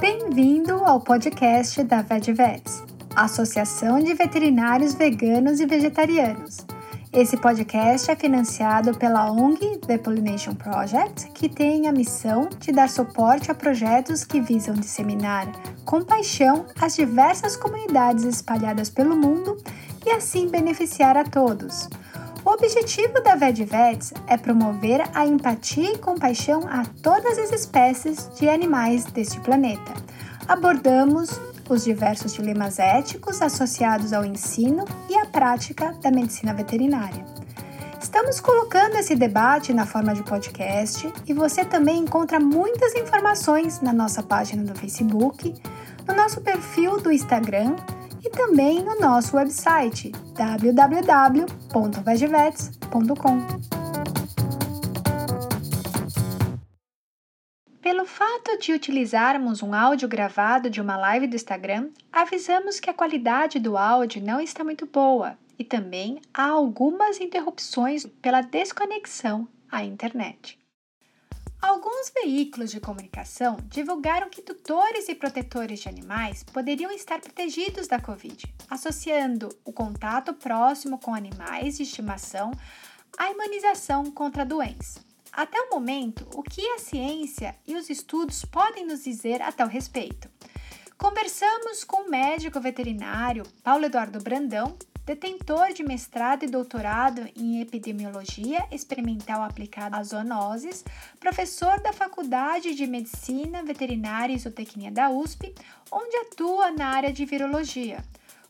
Bem-vindo ao podcast da VetVets, Associação de Veterinários Veganos e Vegetarianos. Esse podcast é financiado pela ONG The Pollination Project, que tem a missão de dar suporte a projetos que visam disseminar com paixão as diversas comunidades espalhadas pelo mundo e assim beneficiar a todos. O objetivo da VetVets é promover a empatia e compaixão a todas as espécies de animais deste planeta. Abordamos os diversos dilemas éticos associados ao ensino e à prática da medicina veterinária. Estamos colocando esse debate na forma de podcast e você também encontra muitas informações na nossa página do Facebook, no nosso perfil do Instagram e também no nosso website www.vegevets.com. Pelo fato de utilizarmos um áudio gravado de uma live do Instagram, avisamos que a qualidade do áudio não está muito boa e também há algumas interrupções pela desconexão à internet. Alguns veículos de comunicação divulgaram que tutores e protetores de animais poderiam estar protegidos da Covid, associando o contato próximo com animais de estimação à imunização contra a doença. Até o momento, o que a ciência e os estudos podem nos dizer a tal respeito? Conversamos com o médico veterinário Paulo Eduardo Brandão, detentor de mestrado e doutorado em epidemiologia experimental aplicada às zoonoses, professor da Faculdade de Medicina Veterinária e Zootecnia da USP, onde atua na área de virologia.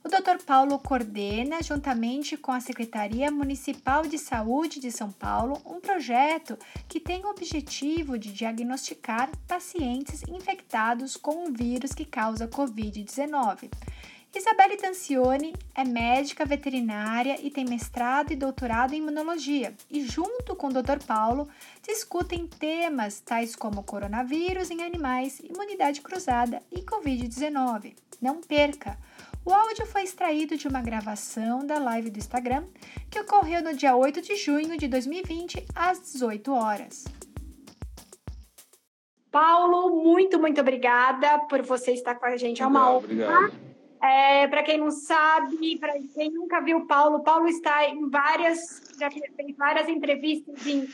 O Dr. Paulo coordena, juntamente com a Secretaria Municipal de Saúde de São Paulo, um projeto que tem o objetivo de diagnosticar pacientes infectados com o vírus que causa Covid-19. Isabelle Tancioni é médica veterinária e tem mestrado e doutorado em imunologia, e junto com o Dr. Paulo discutem temas tais como coronavírus em animais, imunidade cruzada e Covid-19. Não perca! O áudio foi extraído de uma gravação da live do Instagram que ocorreu no dia 8 de junho de 2020, às 18 horas. Paulo, muito, muito obrigada por você estar com a gente. É uma honra. É, para quem não sabe, para quem nunca viu o Paulo, Paulo está em várias, já fez várias entrevistas em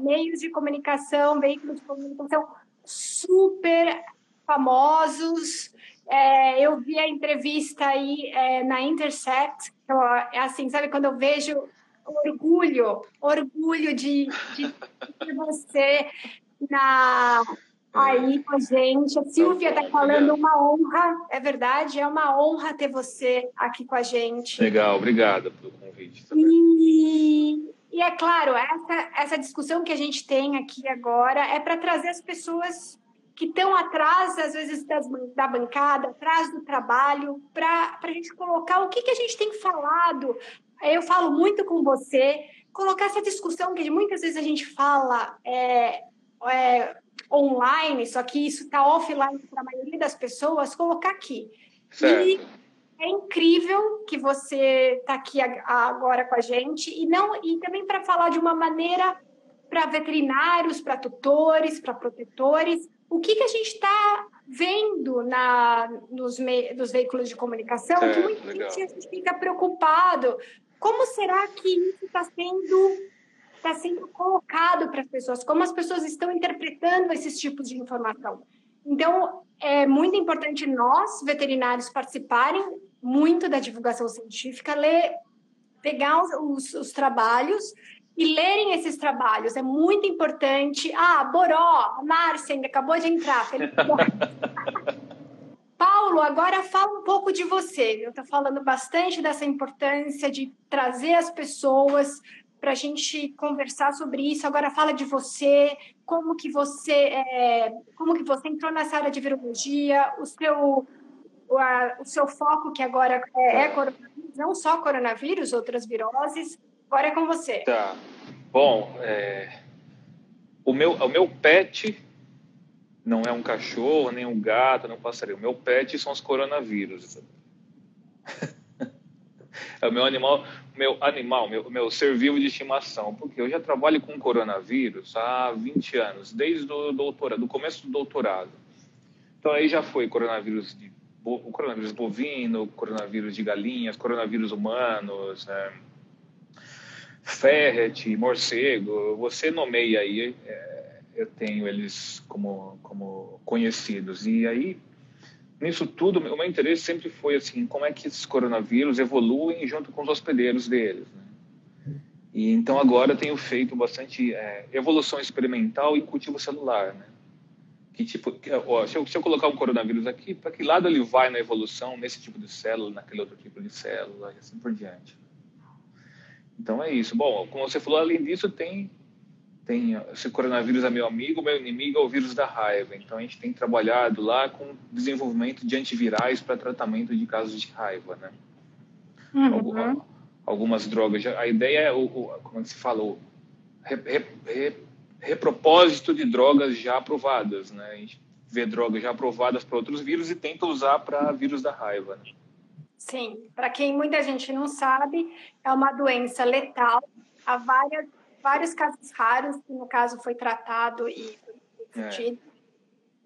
meios de comunicação, veículos de comunicação super famosos. É, eu vi a entrevista aí é, na Intercept, eu, é assim, sabe quando eu vejo orgulho, orgulho de, de, de você na aí com a gente. A Silvia está falando uma honra, é verdade, é uma honra ter você aqui com a gente. Legal, obrigada pelo convite. E, e é claro, essa, essa discussão que a gente tem aqui agora é para trazer as pessoas que estão atrás, às vezes, das, da bancada, atrás do trabalho, para a gente colocar o que, que a gente tem falado. Eu falo muito com você, colocar essa discussão que muitas vezes a gente fala é, é, online, só que isso está offline para a maioria das pessoas, colocar aqui. Certo. E é incrível que você está aqui agora com a gente e não e também para falar de uma maneira para veterinários, para tutores, para protetores, o que, que a gente está vendo na, nos, me, nos veículos de comunicação, é, que muita gente fica preocupado. Como será que isso está sendo está sendo colocado para as pessoas, como as pessoas estão interpretando esses tipos de informação. Então, é muito importante nós, veterinários, participarem muito da divulgação científica, ler, pegar os, os, os trabalhos e lerem esses trabalhos. É muito importante. Ah, Boró, a Márcia ainda acabou de entrar. Paulo, agora fala um pouco de você. Eu estou falando bastante dessa importância de trazer as pessoas para a gente conversar sobre isso. Agora fala de você, como que você, é, como que você entrou nessa área de virologia, o seu, o, a, o seu foco que agora é, é, coronavírus, não só coronavírus, outras viroses. Agora é com você. Tá. Bom, é, o meu, o meu pet não é um cachorro, nem um gato, nem um passarinho. O meu pet são os coronavírus. é o meu animal, meu animal, meu, meu ser vivo de estimação, porque eu já trabalho com coronavírus há 20 anos, desde o doutorado, do começo do doutorado. Então aí já foi coronavírus de o coronavírus bovino, coronavírus de galinhas, coronavírus humanos, né? ferret, morcego, você nomeia aí, é, eu tenho eles como, como conhecidos. E aí, nisso tudo, o meu interesse sempre foi assim, como é que esses coronavírus evoluem junto com os hospedeiros deles. Né? E então agora tenho feito bastante é, evolução experimental em cultivo celular, né? Que tipo, que, ó, se, eu, se eu colocar um coronavírus aqui, para que lado ele vai na evolução nesse tipo de célula, naquele outro tipo de célula, e assim por diante. Então é isso. Bom, como você falou, além disso, tem, tem esse coronavírus é meu amigo, meu inimigo é o vírus da raiva. Então a gente tem trabalhado lá com desenvolvimento de antivirais para tratamento de casos de raiva, né? Uhum. Algumas drogas. A ideia é, o, o como se falou, re, re, re, repropósito de drogas já aprovadas, né? A gente vê drogas já aprovadas para outros vírus e tenta usar para vírus da raiva. Né? Sim, para quem muita gente não sabe, é uma doença letal. Há várias, vários casos raros, que no caso foi tratado e foi é.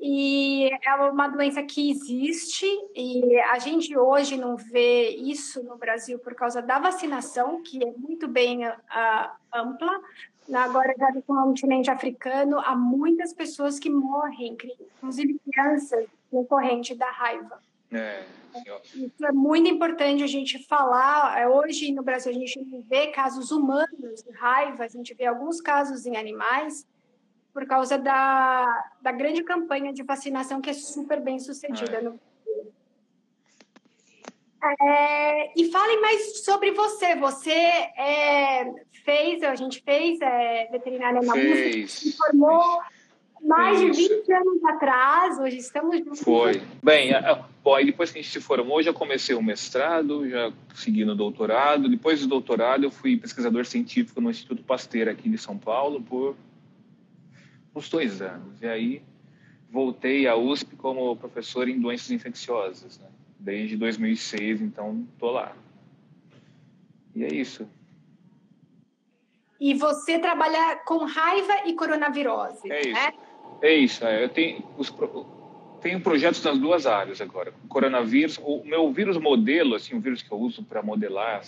E é uma doença que existe e a gente hoje não vê isso no Brasil por causa da vacinação, que é muito bem uh, ampla. Agora, já com o continente africano, há muitas pessoas que morrem, inclusive crianças, no corrente da raiva. É, Isso é muito importante a gente falar. É, hoje no Brasil a gente não vê casos humanos de raiva, a gente vê alguns casos em animais por causa da, da grande campanha de vacinação que é super bem sucedida é. no é, e fale mais sobre você. Você é, fez, a gente fez é, veterinária na USP, se formou mais de 20 anos atrás, hoje estamos juntos. Foi. Bem, bom, aí depois que a gente se formou, já comecei o mestrado, já segui no doutorado. Depois do doutorado, eu fui pesquisador científico no Instituto Pasteur aqui de São Paulo por uns dois anos. E aí voltei à USP como professor em doenças infecciosas, né? desde 2006, então tô lá. E é isso. E você trabalha com raiva e coronavirose, é isso. É isso, é. eu tenho, os, tenho projetos nas duas áreas agora. Coronavírus, o meu vírus modelo, assim, o vírus que eu uso para modelar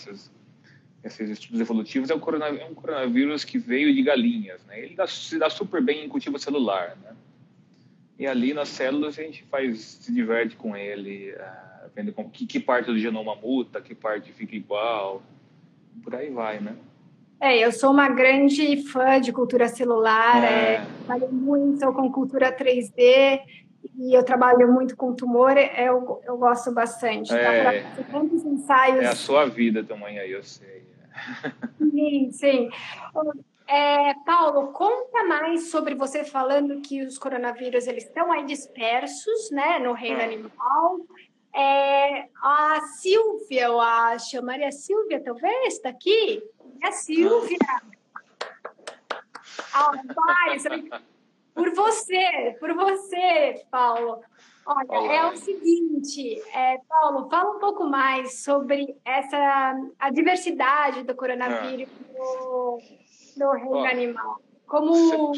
esses estudos evolutivos é, o coronavírus, é um coronavírus que veio de galinhas, né? Ele dá, se dá super bem em cultivo celular, né? E ali nas células a gente faz, se diverte com ele, uh, vendo com, que, que parte do genoma muta, que parte fica igual, por aí vai, né? É, eu sou uma grande fã de cultura celular, é. É, trabalho muito com cultura 3D e eu trabalho muito com tumor, é, eu, eu gosto bastante. É, tantos ensaios. É a sua vida também aí, eu sei. Sim, sim. É, Paulo, conta mais sobre você falando que os coronavírus eles estão aí dispersos, né, no reino hum. animal. É, a Silvia, eu acho, Maria Silvia, talvez, está aqui? É a Silvia. Ah, vai, por você, por você, Paulo. Olha, Olá. é o seguinte, é, Paulo, fala um pouco mais sobre essa a diversidade do coronavírus no, no reino animal. Como,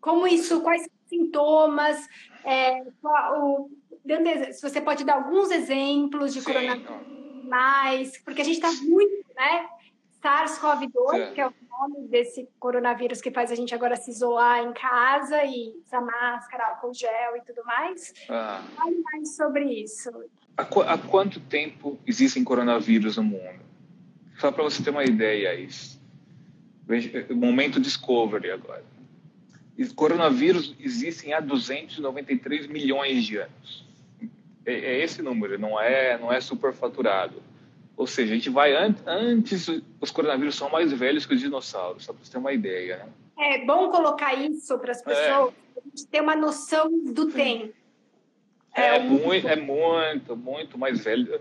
como isso, quais sintomas, é, o, se você pode dar alguns exemplos de Sim. coronavírus mais, porque a gente está muito, né? SARS-CoV-2, que é o nome desse coronavírus que faz a gente agora se isolar em casa e usar máscara, álcool gel e tudo mais. Ah. Fale mais sobre isso. Há, qu há, quanto tempo existem coronavírus no mundo? Só para você ter uma ideia, isso. Veja, momento Discovery agora. Coronavírus existem há 293 milhões de anos. É, é esse número, não é, não é superfaturado. Ou seja, a gente vai an antes, os coronavírus são mais velhos que os dinossauros, só para você ter uma ideia. Né? É bom colocar isso para as pessoas, é. a gente ter uma noção do tempo. É, é, muito, é muito, muito mais velho.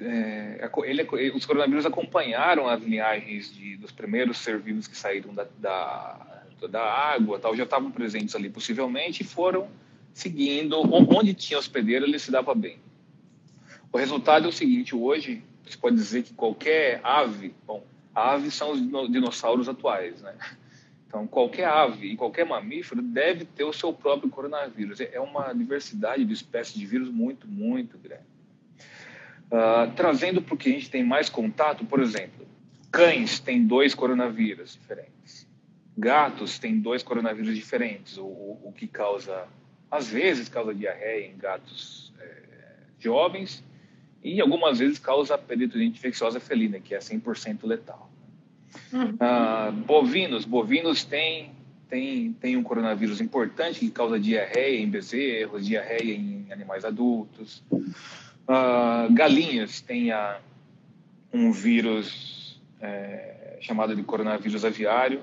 É, ele, os coronavírus acompanharam as linhagens de, dos primeiros ser vivos que saíram da, da, da água, tal, já estavam presentes ali possivelmente e foram seguindo onde tinha hospedeiro ele se dava bem. O resultado é o seguinte: hoje você pode dizer que qualquer ave, bom, aves são os dinossauros atuais, né? Então, qualquer ave e qualquer mamífero deve ter o seu próprio coronavírus. É uma diversidade de espécies de vírus muito, muito grande. Uh, trazendo para o que a gente tem mais contato, por exemplo, cães têm dois coronavírus diferentes. Gatos têm dois coronavírus diferentes, o, o que causa, às vezes, causa diarreia em gatos é, jovens e algumas vezes causa peritoniite infecciosa felina, que é 100% letal. Uhum. Ah, bovinos, bovinos têm tem, tem um coronavírus importante que causa diarreia em bezerros, diarreia em animais adultos. Ah, galinhas têm a, um vírus é, chamado de coronavírus aviário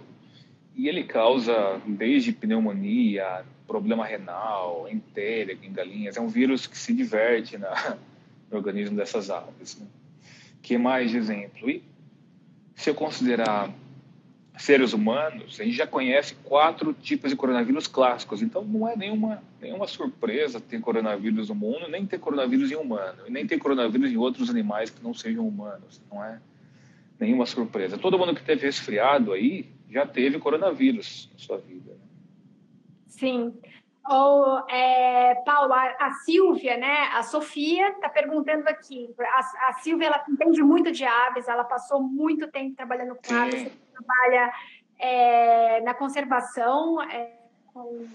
e ele causa desde pneumonia, problema renal, entérico em galinhas. É um vírus que se diverte na, organismo dessas aves. Né? Que mais de exemplo? E se eu considerar seres humanos, a gente já conhece quatro tipos de coronavírus clássicos, então não é nenhuma, nenhuma surpresa ter coronavírus no mundo, nem ter coronavírus em humano, e nem ter coronavírus em outros animais que não sejam humanos, não é nenhuma surpresa. Todo mundo que teve resfriado aí já teve coronavírus na sua vida. Né? Sim. Ou, é, Paulo, a, a, Silvia, né? A Sofia está perguntando aqui. A, a Silvia, ela entende muito de aves, ela passou muito tempo trabalhando com Sim. aves, trabalha é, na conservação, é, com,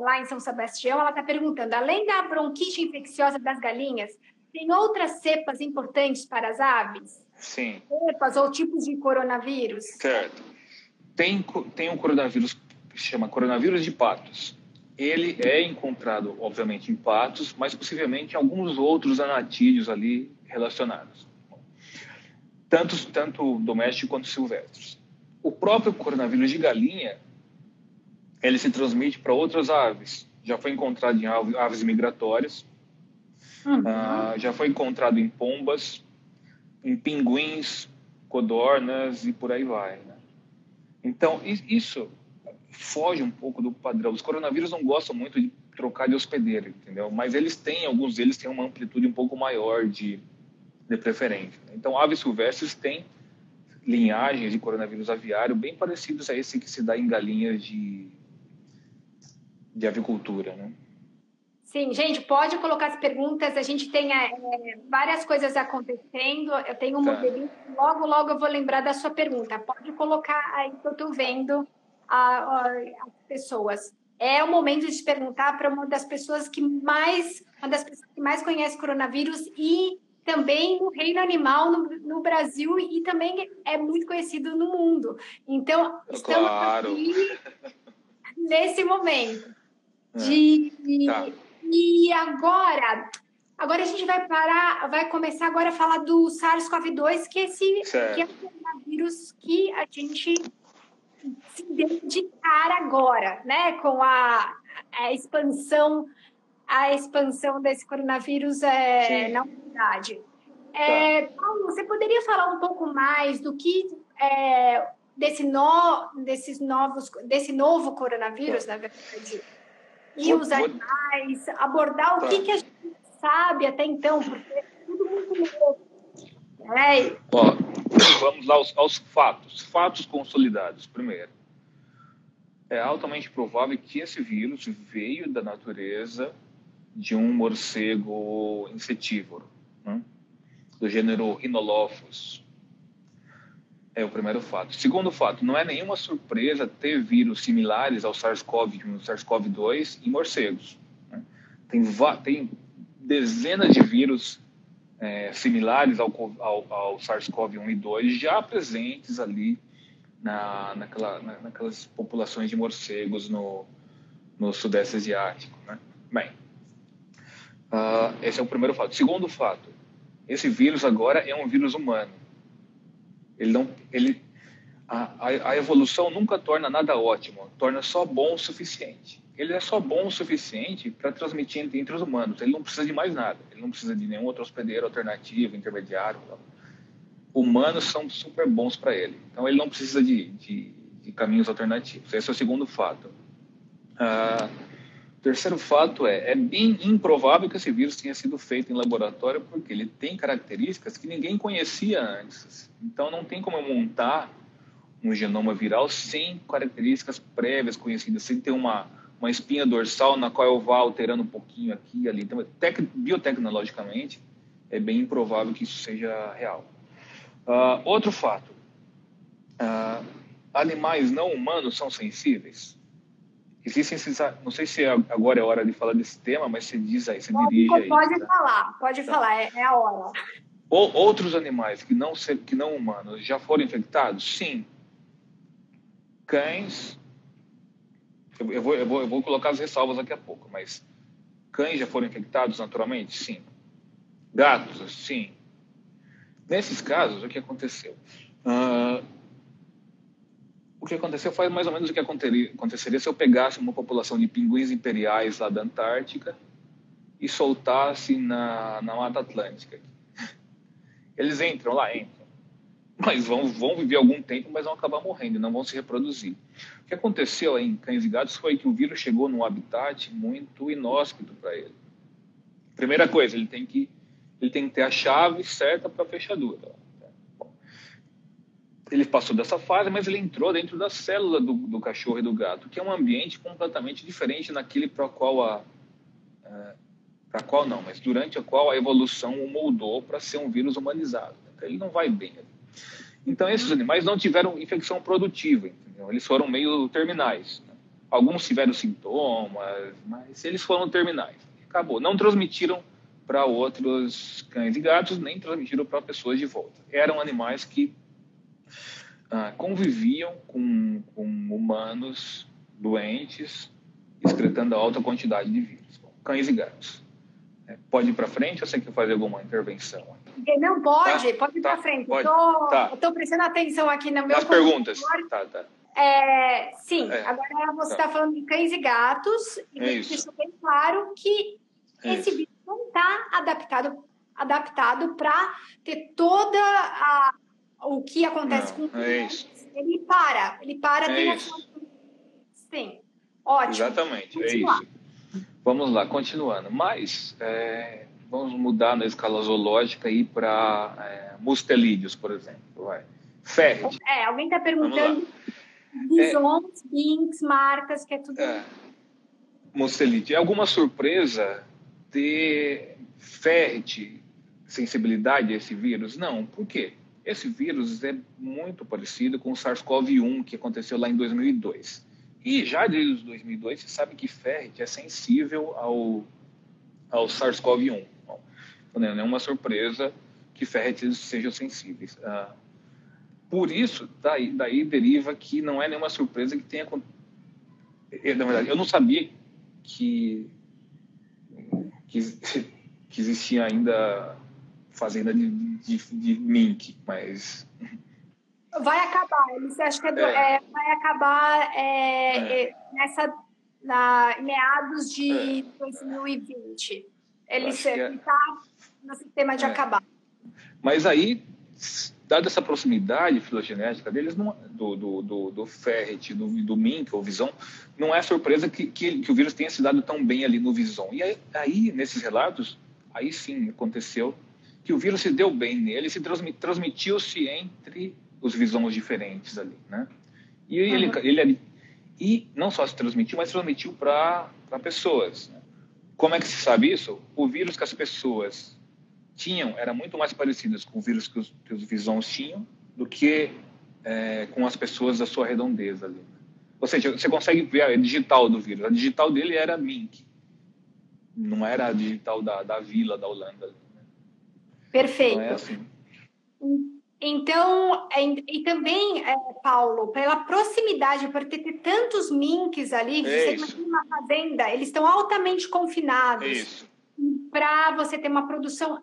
lá em São Sebastião. Ela está perguntando, além da bronquite infecciosa das galinhas, tem outras cepas importantes para as aves? Sim. Cepas ou tipos de coronavírus? Certo. Tem, tem um coronavírus que se chama coronavírus de patos ele é encontrado, obviamente, em patos, mas possivelmente em alguns outros anatídeos ali relacionados, tanto, tanto domésticos quanto silvestres. O próprio coronavírus de galinha, ele se transmite para outras aves. Já foi encontrado em aves migratórias, uhum. uh, já foi encontrado em pombas, em pinguins, codornas e por aí vai. Né? Então, isso foge um pouco do padrão. Os coronavírus não gostam muito de trocar de hospedeiro, entendeu? Mas eles têm, alguns deles têm uma amplitude um pouco maior de, de preferência. Então, aves silvestres têm linhagens de coronavírus aviário bem parecidos a esse que se dá em galinhas de, de avicultura, né? Sim, gente, pode colocar as perguntas. A gente tem é, várias coisas acontecendo. Eu tenho um tá. modelinho. Logo, logo eu vou lembrar da sua pergunta. Pode colocar aí que eu estou vendo as pessoas. É o momento de perguntar para uma das pessoas que mais, uma das pessoas que mais conhece coronavírus e também no reino animal no, no, Brasil e também é muito conhecido no mundo. Então, estamos claro. aqui nesse momento. É. De, tá. E agora, agora a gente vai parar, vai começar agora a falar do SARS-CoV-2, que, esse, que é o coronavírus que a gente se dedicar agora, né, com a, a expansão a expansão desse coronavírus é, na unidade. É, tá. Paulo, você poderia falar um pouco mais do que é, desse no, desses novos desse novo coronavírus, tá. na verdade, e os animais, abordar o tá. que, que a gente sabe até então, porque é tudo muito novo. É. Ó, vamos lá aos, aos fatos. Fatos consolidados. Primeiro, é altamente provável que esse vírus veio da natureza de um morcego insetívoro, né? do gênero Rhinolophus. É o primeiro fato. Segundo fato, não é nenhuma surpresa ter vírus similares ao SARS-CoV-1 e SARS-CoV-2 em morcegos. Né? Tem, tem dezenas de vírus é, similares ao, ao, ao SARS-CoV-1 e 2 já presentes ali na, naquela, na, naquelas populações de morcegos no, no Sudeste Asiático. Né? Bem, uh, esse é o primeiro fato. Segundo fato, esse vírus agora é um vírus humano. Ele não, ele, a, a evolução nunca torna nada ótimo, torna só bom o suficiente ele é só bom o suficiente para transmitir entre, os humanos. Ele não precisa de mais nada. Ele não precisa de nenhum outro hospedeiro alternativo, intermediário. Tal. Humanos são super bons para ele. Então, ele não precisa de, de, de, caminhos alternativos. Esse é o segundo fato. Ah, Terceiro fato é, é bem improvável que esse vírus tenha sido feito em laboratório porque ele tem características que ninguém conhecia antes. Então não tem como montar um genoma viral sem características prévias conhecidas, sem ter uma, uma espinha dorsal na qual eu vá alterando um pouquinho aqui e ali. Então, tec, biotecnologicamente, é bem improvável que isso seja real. Uh, outro fato: uh, animais não humanos são sensíveis? Existem não sei se agora é hora de falar desse tema, mas você diz aí, você pode, dirige aí. Pode tá? falar, pode tá. falar, é, é, a hora. Ou, outros animais que não, que não humanos já foram infectados? Sim. Cães, eu, vou, eu, vou, eu vou colocar as ressalvas daqui a pouco, mas cães já foram infectados naturalmente? Sim. Gatos? Sim. Nesses casos, o que aconteceu? Uh, o que aconteceu foi mais ou menos o que aconteceria se eu pegasse uma população de pinguins imperiais lá da Antártica e soltasse na, na Mata Atlântica. Eles entram lá, entram. Mas vão, vão viver algum tempo, mas vão acabar morrendo, não vão se reproduzir. Que aconteceu em cães e gatos foi que o vírus chegou num habitat muito inóspito para ele. Primeira coisa, ele tem que ele tem que ter a chave certa para a fechadura ele passou dessa fase, mas ele entrou dentro da célula do, do cachorro e do gato, que é um ambiente completamente diferente daquele para qual a é, para qual não, mas durante a qual a evolução o moldou para ser um vírus humanizado. Então, ele não vai bem. Então esses animais não tiveram infecção produtiva, entendeu? Eles foram meio terminais. Né? Alguns tiveram sintomas, mas eles foram terminais. Acabou. Não transmitiram para outros cães e gatos, nem transmitiram para pessoas de volta. Eram animais que ah, conviviam com, com, humanos doentes, excretando alta quantidade de vírus, cães e gatos. É, pode ir para frente ou você quer fazer alguma intervenção? Não, pode, tá? pode ir tá, para frente. Estou tá. prestando atenção aqui no meu As perguntas. Tá, tá. É, sim, é. agora você está tá falando de cães e gatos, e é deixou bem claro que é esse vírus não está adaptado adaptado para ter toda a o que acontece não, com o é ele para, ele para. É tem isso. Sim, ótimo. Exatamente, é isso. Vamos lá, continuando. Mas é, vamos mudar na escala zoológica e para é, mustelídeos, por exemplo. Vai. Ferret. É, alguém está perguntando bisons, é, binks, marcas, que é tudo. É, mustelídeo. É alguma surpresa ter ferret sensibilidade a esse vírus? Não. Por quê? Esse vírus é muito parecido com o SARS-CoV-1 que aconteceu lá em 2002. E já desde 2002 você sabe que ferret é sensível ao, ao SARS-CoV-1. Não é nenhuma surpresa que ferrets sejam sensíveis. Ah, por isso, daí, daí deriva que não é nenhuma surpresa que tenha eh, na verdade, eu não sabia que, que, que existia ainda fazenda de, de, de mink, mas vai acabar. Você acha que é do, é. É, vai acabar é, é. nessa na meados de 2020? Ele está no sistema de acabar. Mas aí, dada essa proximidade filogenética deles, não, do, do, do, do ferret, do, do mink ou vison, não é surpresa que, que, que, o vírus tenha se dado tão bem ali no vison. E aí, aí nesses relatos, aí sim aconteceu que o vírus se deu bem nele, se transmitiu-se entre os visões diferentes ali, né? E ele, uhum. ele e não só se transmitiu, mas transmitiu para pessoas. Né? Como é que se sabe isso? O vírus que as pessoas tinham era muito mais parecido com o vírus que os, que os visões tinham do que é, com as pessoas da sua redondeza ali. Né? Ou seja, você consegue ver a digital do vírus. A digital dele era Mink, não era a digital da, da vila da Holanda. Perfeito. É assim. Então, é, e também, é, Paulo, pela proximidade, por ter, tantos minks ali, é você tem uma fazenda, eles estão altamente confinados. Para você ter uma produção.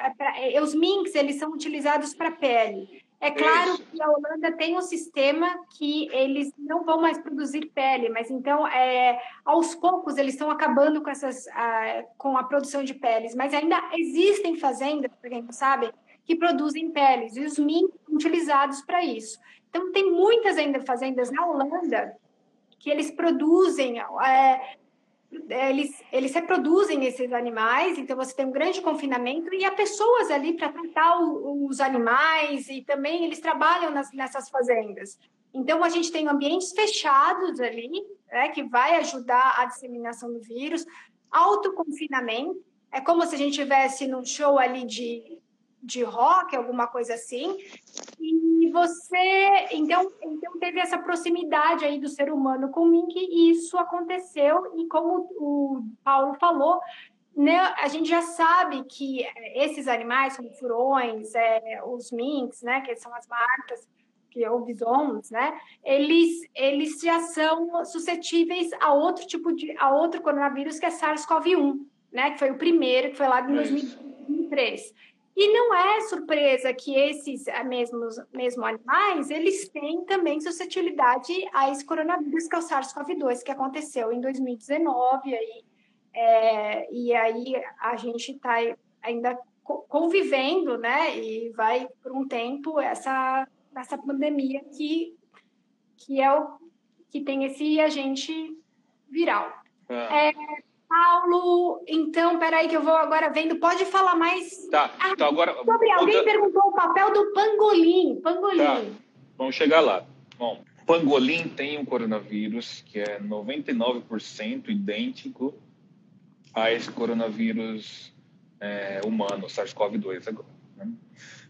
É, pra, é, os minks, eles são utilizados para pele. É claro Isso. que a Holanda tem um sistema que eles não vão mais produzir pele, mas então é, aos poucos eles estão acabando com essas a, com a produção de peles, mas ainda existem fazendas, por quem não sabe, que produzem peles e os mink são utilizados para isso. Então tem muitas ainda fazendas na Holanda que eles produzem é, eles, eles reproduzem esses animais, então você tem um grande confinamento e há pessoas ali para tratar o, os animais e também eles trabalham nas, nessas fazendas. Então a gente tem ambientes fechados ali, né, que vai ajudar a disseminação do vírus, autoconfinamento, é como se a gente tivesse num show ali de, de rock, alguma coisa assim, e você, então, então teve essa proximidade aí do ser humano com o mink e isso aconteceu e como o Paulo falou, né, a gente já sabe que esses animais, como furões, é, os minks, né, que são as marcas, que é o bisons, né, eles, eles já são suscetíveis a outro tipo de, a outro coronavírus que é SARS-CoV-1, né, que foi o primeiro, que foi lá em 2003. E não é surpresa que esses eh, mesmos mesmo animais, eles têm também suscetibilidade a esse coronavírus, que é o SARS-CoV-2, que aconteceu em 2019. Aí, é, e aí a gente está ainda convivendo, né? E vai por um tempo essa, essa pandemia que, que é o que tem esse agente viral. É. É, Paulo, então, peraí que eu vou agora vendo. Pode falar mais. Tá, ah, então agora. Sobre alguém perguntou o papel do pangolim. Pangolim. Tá, vamos chegar lá. Bom, pangolim tem um coronavírus que é 99% idêntico a esse coronavírus é, humano, SARS-CoV-2 agora. Né?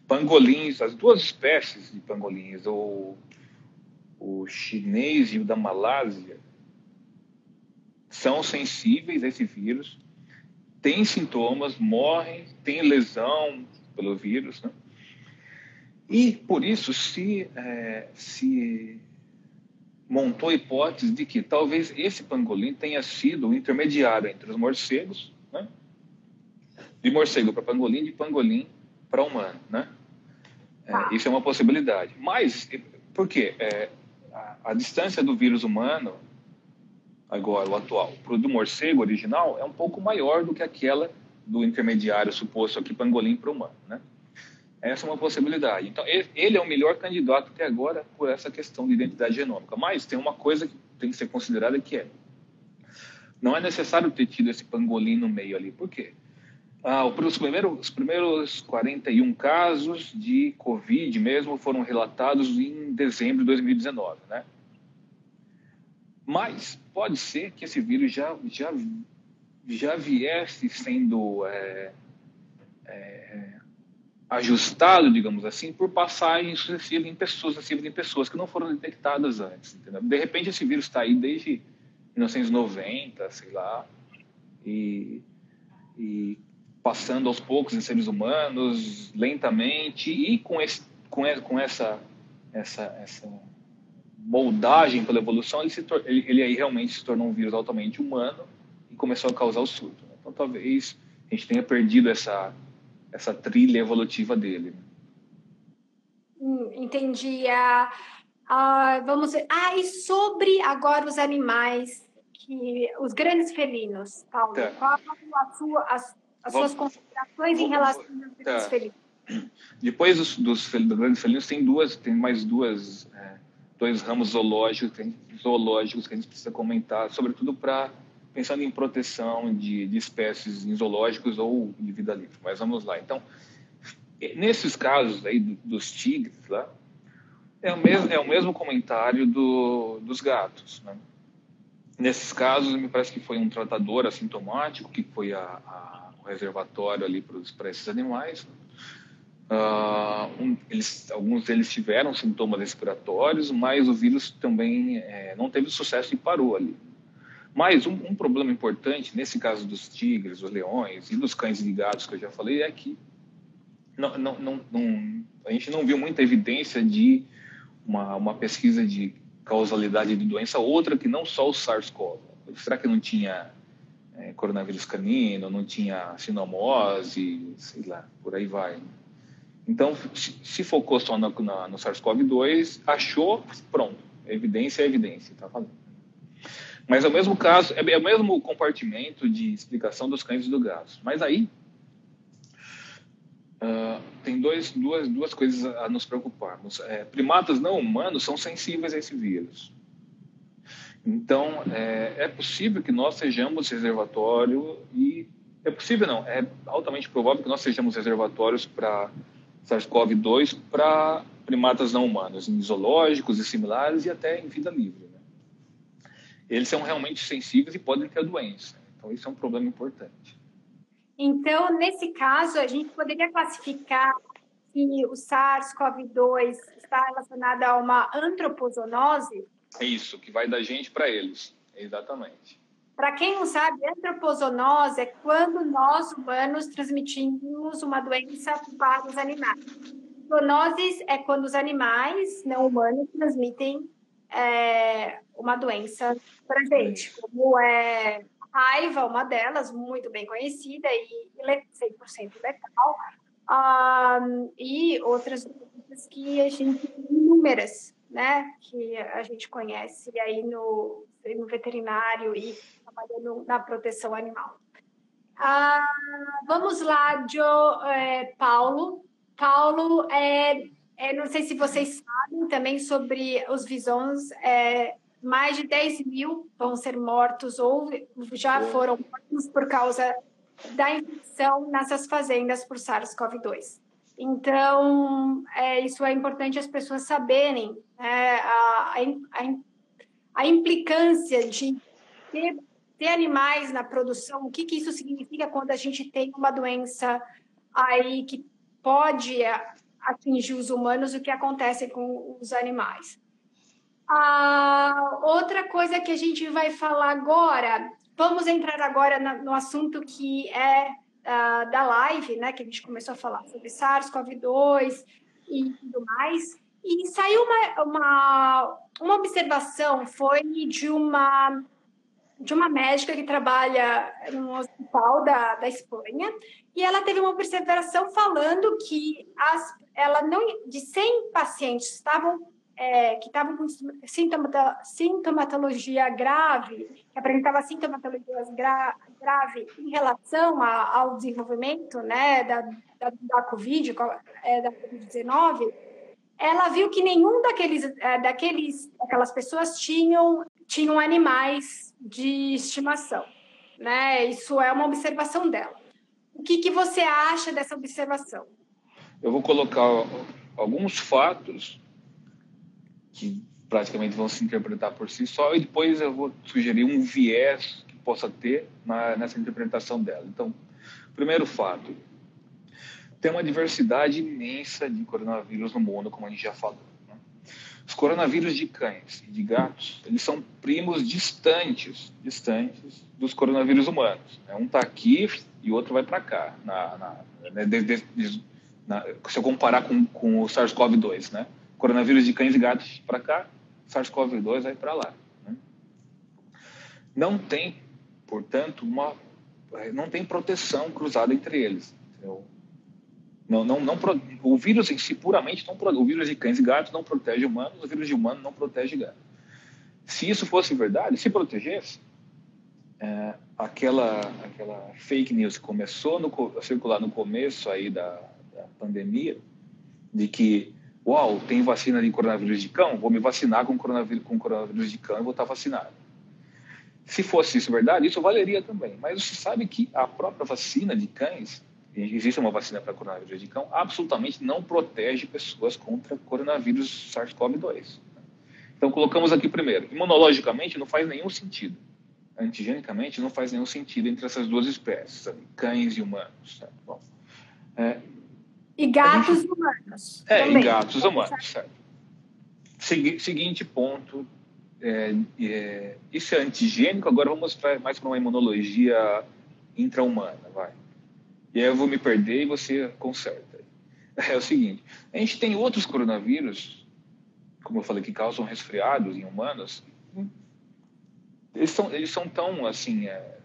Pangolins, as duas espécies de pangolins, o, o chinês e o da Malásia, são sensíveis a esse vírus, têm sintomas, morrem, têm lesão pelo vírus, né? E por isso se, é, se montou a hipótese de que talvez esse pangolim tenha sido o intermediário entre os morcegos, né? de morcego para pangolim, de pangolim para humano, né? É, ah. isso é uma possibilidade. Mas por quê? É, a, a, distância do vírus humano agora, o atual, para o do morcego original, é um pouco maior do que aquela do intermediário suposto aqui, pangolim para humano, né? Essa é uma possibilidade. Então, ele é o melhor candidato até agora por essa questão de identidade genômica. Mas tem uma coisa que tem que ser considerada que é não é necessário ter tido esse pangolim no meio ali. Por quê? Ah, os, primeiros, os primeiros 41 casos de Covid mesmo foram relatados em dezembro de 2019, né? Mas pode ser que esse vírus já, já, já viesse sendo é, é, ajustado, digamos assim, por passagem sucessiva em pessoas, sucessivas em pessoas que não foram detectadas antes. Entendeu? De repente, esse vírus está aí desde 1990, sei lá, e, e passando aos poucos em seres humanos, lentamente, e com, esse, com, com essa, essa, essa moldagem pela evolução, ele, se ele, ele, aí realmente se tornou um vírus altamente humano e começou a causar o surto. Né? Então, talvez a gente tenha perdido essa, essa trilha evolutiva dele. Né? Hum, entendi. Ah, ah, vamos ver. Ah, e sobre agora os animais, que os grandes felinos, Paulo, tá. qual a sua, as, as vamos, suas considerações em relação aos grandes tá. felinos? Depois dos, dos, dos, grandes felinos, tem duas, tem mais duas é, dois ramos zoológicos, zoológicos que a gente precisa comentar, sobretudo para pensando em proteção de, de, espécies em zoológicos ou de vida livre. Mas vamos lá. Então, nesses casos aí dos tigres lá, é o mesmo, é o mesmo comentário do, dos gatos. Né? Nesses casos, me parece que foi um tratador assintomático que foi a, a, o reservatório ali para esses animais. Uh, um, eles, alguns deles tiveram sintomas respiratórios, mas o vírus também é, não teve sucesso e parou ali. Mas um, um, problema importante, nesse caso dos tigres, dos leões e dos cães gatos que eu já falei, é que não, não, não, a gente não viu muita evidência de uma, uma pesquisa de causalidade de doença outra que não só o SARS-CoV. Será que não tinha é, coronavírus canino, não tinha sinomose, sei lá, por aí vai. Então, se focou só no, no, no SARS-CoV-2, achou, pronto, evidência é evidência, tá falando. Mas é o mesmo caso, é, é o mesmo compartimento de explicação dos cães e do gato. Mas aí uh, tem dois, duas, duas coisas a nos preocuparmos. É, primatas não humanos são sensíveis a esse vírus. Então, é, é possível que nós sejamos reservatório e é possível não, é altamente provável que nós sejamos reservatórios para SARS-CoV-2 para primatas não humanos, em zoológicos e similares e até em vida livre. Né? Eles são realmente sensíveis e podem ter a doença. Então, isso é um problema importante. Então, nesse caso, a gente poderia classificar que o SARS-CoV-2 está relacionado a uma antropozoonose? É isso, que vai da gente para eles. Exatamente. Para quem não sabe, antropozoonose é quando nós humanos transmitimos uma doença para os animais. Zoonoses é quando os animais não humanos transmitem é, uma doença para a gente, como é raiva, uma delas, muito bem conhecida e 100% letal, um, e outras doenças que a gente inúmeras, né, que a gente conhece aí no, no veterinário e trabalhando na proteção animal. Ah, vamos lá, Joe, é, Paulo. Paulo, é, é, não sei se vocês sabem também sobre os visões, é, mais de 10 mil vão ser mortos ou já foram mortos por causa da infecção nessas fazendas por SARS-CoV-2. Então, é, isso é importante as pessoas saberem né, a, a, a, implicância de ter, ter, animais na produção, o que, que isso significa quando a gente tem uma doença aí que pode atingir os humanos, o que acontece com os animais. A outra coisa que a gente vai falar agora Vamos entrar agora no assunto que é uh, da live, né, que a gente começou a falar sobre SARS-CoV-2 e tudo mais. E saiu uma, uma, uma observação, foi de uma, de uma médica que trabalha no hospital da, da Espanha, e ela teve uma observação falando que as, ela não, de 100 pacientes estavam é, que estavam com sintomatologia grave, que apresentava sintomatologia gra, grave em relação a, ao desenvolvimento né, da, da, da Covid, é, da Covid-19, ela viu que nenhum daqueles, é, daqueles, daquelas pessoas tinham, tinham animais de estimação. Né? Isso é uma observação dela. O que, que você acha dessa observação? Eu vou colocar alguns fatos que praticamente vão se interpretar por si só, e depois eu vou sugerir um viés que possa ter na, nessa interpretação dela. Então, primeiro fato, tem uma diversidade imensa de coronavírus no mundo, como a gente já falou. Os coronavírus de cães e de gatos, eles são primos distantes, distantes dos coronavírus humanos. Né? Um está aqui e o outro vai para cá, na, na, né? de, de, de, na, se eu comparar com, com o SARS-CoV-2, né? coronavírus de cães e gatos para cá, SARS-CoV-2 vai para lá. Né? Não tem, portanto, uma, não tem proteção cruzada entre eles. Não, não, não, o vírus em si puramente não o vírus de cães e gatos não protege humanos, o vírus de humano não protege gatos. Se isso fosse verdade, se protegesse, é, aquela aquela fake news que começou no, a circular no começo aí da, da pandemia, de que uau, tem vacina de coronavírus de cão, vou me vacinar com coronavírus, com coronavírus de cão e vou estar vacinado. Se fosse isso verdade, isso valeria também. Mas você sabe que a própria vacina de cães, existe uma vacina para coronavírus de cão, absolutamente não protege pessoas contra coronavírus SARS-CoV-2. Então, colocamos aqui primeiro. Imunologicamente, não faz nenhum sentido. Antigenicamente, não faz nenhum sentido entre essas duas espécies, sabe? cães e humanos. Bom, é, e gatos gente... humanos. É, também. e gatos humanos, certo. Segui seguinte ponto. É, é, isso é antigênico, agora vamos pra, mais para uma imunologia intra-humana, vai. E aí eu vou me perder e você conserta. É o seguinte, a gente tem outros coronavírus, como eu falei, que causam resfriados em humanos. Eles são, eles são tão, assim, é,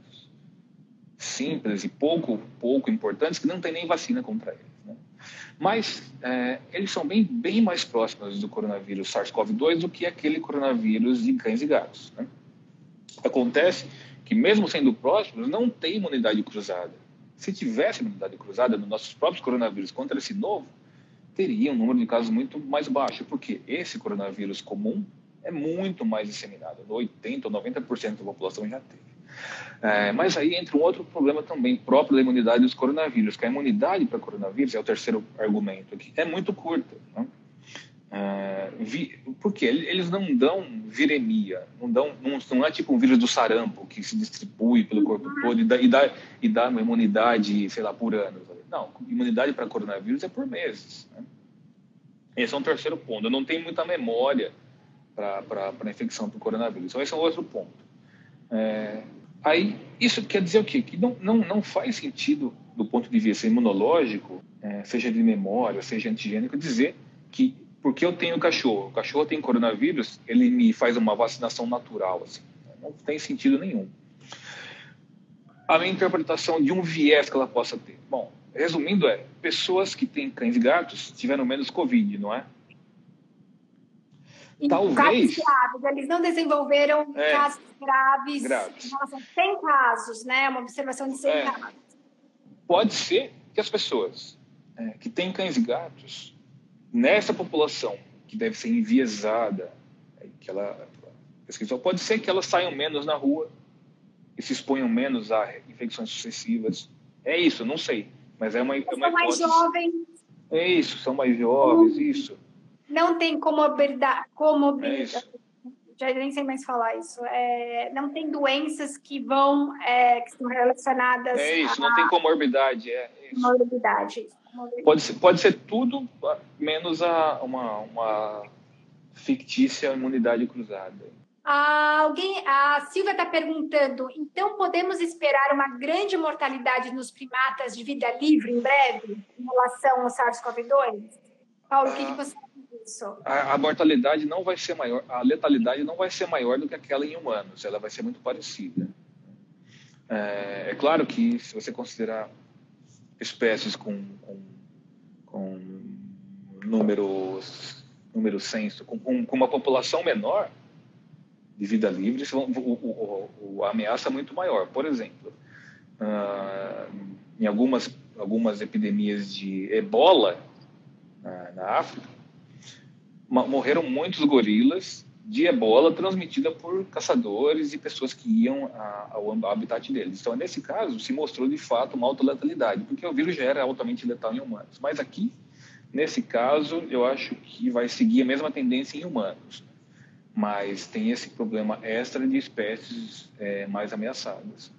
simples e pouco, pouco importantes que não tem nem vacina contra eles. Mas é, eles são bem, bem mais próximos do coronavírus SARS-CoV-2 do que aquele coronavírus de cães e gatos. Né? Acontece que, mesmo sendo próximos, não tem imunidade cruzada. Se tivesse imunidade cruzada nos nossos próprios coronavírus contra esse novo, teria um número de casos muito mais baixo, porque esse coronavírus comum é muito mais disseminado. 80% ou 90% da população já teve. É, mas aí entra um outro problema também próprio da imunidade dos coronavírus, que a imunidade para coronavírus, é o terceiro argumento aqui, é muito curta. Né? É, vi, porque eles não dão viremia, não, dão, não, não, é tipo um vírus do sarampo que se distribui pelo corpo todo e dá, e dá, e dá uma imunidade, sei lá, por anos. Não, imunidade para coronavírus é por meses. Né? Esse é um terceiro ponto. Eu não tenho muita memória para a infecção por coronavírus. Então, esse é um outro ponto. É, aí, isso quer dizer o quê? Que não, não, não faz sentido, do ponto de vista imunológico, é, seja de memória, seja antigênico, dizer que porque eu tenho cachorro, o cachorro tem coronavírus, ele me faz uma vacinação natural. Assim. Não tem sentido nenhum. A minha interpretação de um viés que ela possa ter. Bom, resumindo é, pessoas que têm cães e gatos tiveram menos Covid, não é? E Talvez. Graves, eles não desenvolveram é, casos graves, graves. em relação a 100 casos, né? Uma observação de 100 é, casos. Pode ser que as pessoas é, que têm cães e gatos, nessa população que deve ser enviesada, é, que ela pode ser que elas saiam menos na rua e se exponham menos a infecções sucessivas. É isso, não sei, mas é uma, é uma são mais jovens. É isso, são mais jovens, uhum. isso não tem comorbidade, comorbidade é já nem sei mais falar isso, é, não tem doenças que vão, é, que são relacionadas É isso, a, não tem comorbidade, é isso. Comorbidade. Pode ser, pode ser tudo menos a, uma, uma fictícia imunidade cruzada. Ah, alguém, a Silvia está perguntando, então podemos esperar uma grande mortalidade nos primatas de vida livre em breve, em relação ao SARS-CoV-2? Paulo, o que, que você isso. A, a, mortalidade não vai ser maior, a letalidade não vai ser maior do que aquela em humanos, ela vai ser muito parecida. É, é claro que se você considerar espécies com, com, com números, número censo, com, com, uma população menor de vida livre, o, o, o, a ameaça é muito maior. Por exemplo, uh, em algumas, algumas epidemias de ebola na, na África, morreram muitos gorilas de ebola transmitida por caçadores e pessoas que iam ao habitat deles. Então, nesse caso, se mostrou de fato uma alta letalidade, porque o vírus já era altamente letal em humanos. Mas aqui, nesse caso, eu acho que vai seguir a mesma tendência em humanos. Mas tem esse problema extra de espécies é, mais ameaçadas.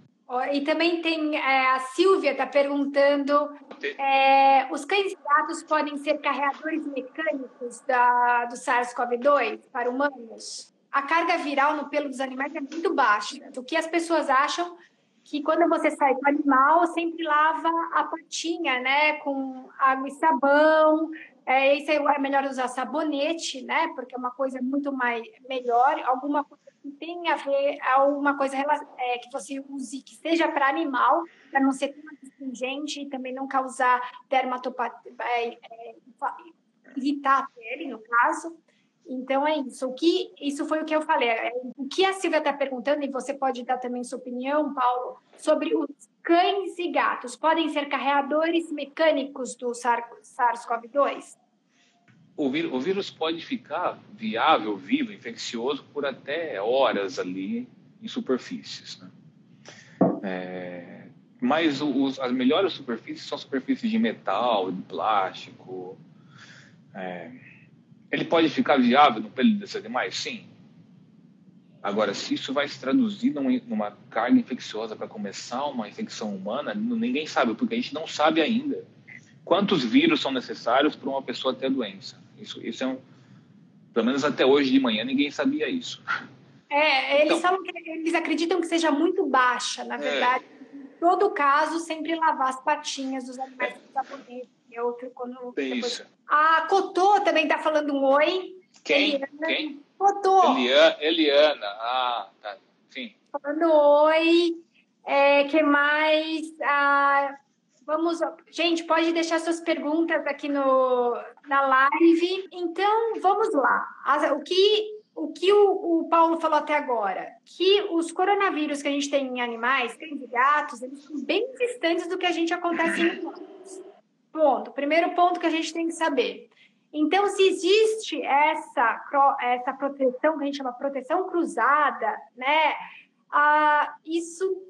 E também tem é, a Silvia está perguntando: é, os cães e gatos podem ser carreadores mecânicos da, do SARS-CoV-2 para humanos? A carga viral no pelo dos animais é muito baixa. O que as pessoas acham que quando você sai com o animal, sempre lava a patinha, né, com água e sabão. É, isso é melhor usar sabonete, né, porque é uma coisa muito mais melhor. Alguma coisa tem a ver alguma coisa é, que você use que seja para animal, para não ser tão astringente e também não causar dermatopatia, é, é, irritar a pele, no caso. Então é isso. O que isso foi o que eu falei. É, o que a Silvia está perguntando e você pode dar também sua opinião, Paulo, sobre os cães e gatos podem ser carreadores mecânicos do SARS-CoV-2? O, vírus, o vírus pode ficar viável, vivo, infeccioso por até horas ali em superfícies. Né? É, mas os, as melhores superfícies são superfícies de metal, de plástico. É, ele pode ficar viável no pelo desses animais? Sim. Agora, se isso vai se traduzir numa carga infecciosa para começar uma infecção humana, ninguém sabe, porque a gente não sabe ainda quantos vírus são necessários para uma pessoa ter doença. Isso, isso é um, pelo menos até hoje de manhã ninguém sabia isso. É, eles, então, eles acreditam que seja muito baixa, na é. verdade. É. Em todo caso, sempre lavar as patinhas dos animais com sabonete. É outro quando. Depois... isso. A Cotô também está falando um oi. Quem? Eliana. Quem? Cotô. Eliana, Eliana. Ah, tá. Sim. Falando oi. É, que mais? Ah, Vamos, gente, pode deixar suas perguntas aqui no, na live. Então, vamos lá. o que o que o, o, Paulo falou até agora, que os coronavírus que a gente tem em animais, cães e gatos, eles são bem distantes do que a gente acontece em humanos. Ponto. Primeiro ponto que a gente tem que saber. Então, se existe essa, essa proteção, que a gente chama proteção cruzada, né, ah, isso